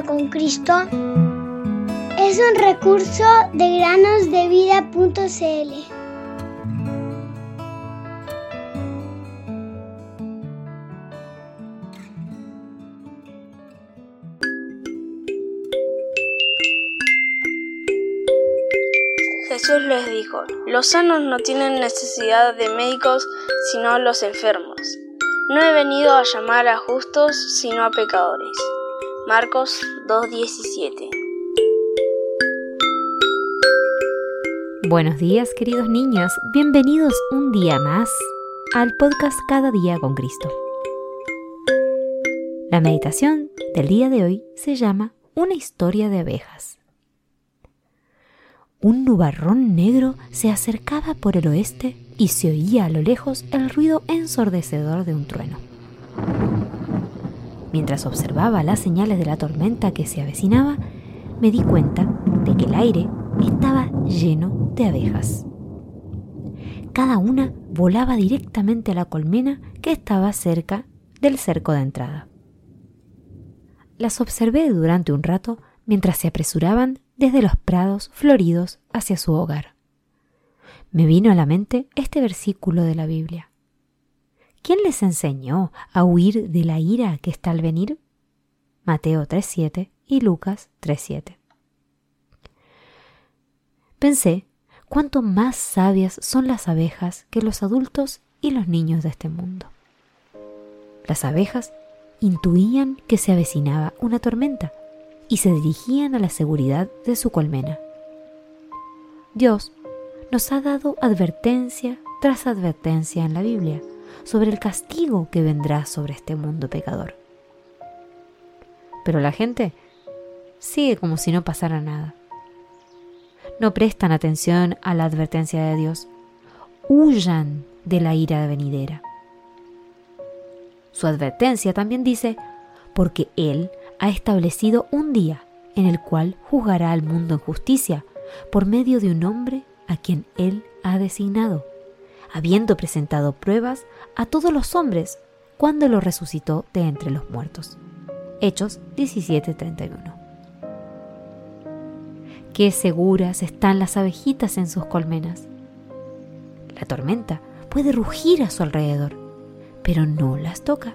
con Cristo es un recurso de granosdevida.cl. Jesús les dijo, los sanos no tienen necesidad de médicos, sino los enfermos. No he venido a llamar a justos, sino a pecadores. Marcos 2.17 Buenos días queridos niños, bienvenidos un día más al podcast Cada día con Cristo. La meditación del día de hoy se llama Una historia de abejas. Un nubarrón negro se acercaba por el oeste y se oía a lo lejos el ruido ensordecedor de un trueno. Mientras observaba las señales de la tormenta que se avecinaba, me di cuenta de que el aire estaba lleno de abejas. Cada una volaba directamente a la colmena que estaba cerca del cerco de entrada. Las observé durante un rato mientras se apresuraban desde los prados floridos hacia su hogar. Me vino a la mente este versículo de la Biblia. ¿Quién les enseñó a huir de la ira que está al venir? Mateo 3.7 y Lucas 3.7. Pensé cuánto más sabias son las abejas que los adultos y los niños de este mundo. Las abejas intuían que se avecinaba una tormenta y se dirigían a la seguridad de su colmena. Dios nos ha dado advertencia tras advertencia en la Biblia sobre el castigo que vendrá sobre este mundo pecador. Pero la gente sigue como si no pasara nada. No prestan atención a la advertencia de Dios. Huyan de la ira venidera. Su advertencia también dice, porque Él ha establecido un día en el cual juzgará al mundo en justicia por medio de un hombre a quien Él ha designado habiendo presentado pruebas a todos los hombres cuando lo resucitó de entre los muertos. Hechos 17:31. Qué seguras están las abejitas en sus colmenas. La tormenta puede rugir a su alrededor, pero no las toca.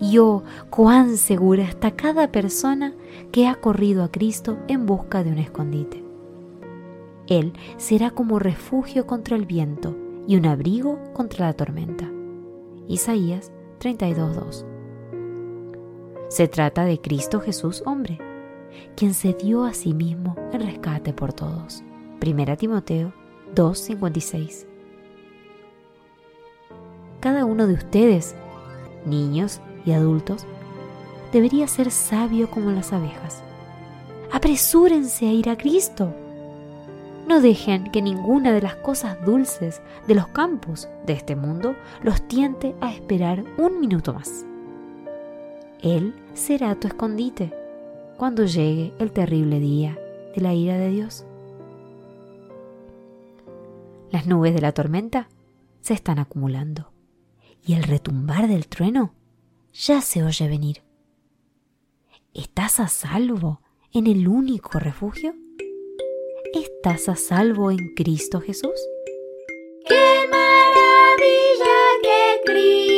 Y oh, cuán segura está cada persona que ha corrido a Cristo en busca de un escondite. Él será como refugio contra el viento y un abrigo contra la tormenta. Isaías 32.2 Se trata de Cristo Jesús hombre, quien se dio a sí mismo el rescate por todos. 1 Timoteo 2.56 Cada uno de ustedes, niños y adultos, debería ser sabio como las abejas. Apresúrense a ir a Cristo no dejen que ninguna de las cosas dulces de los campos de este mundo los tiente a esperar un minuto más. Él será tu escondite cuando llegue el terrible día de la ira de Dios. Las nubes de la tormenta se están acumulando y el retumbar del trueno ya se oye venir. ¿Estás a salvo en el único refugio? estás a salvo en Cristo Jesús. ¡Qué maravilla que Cristo!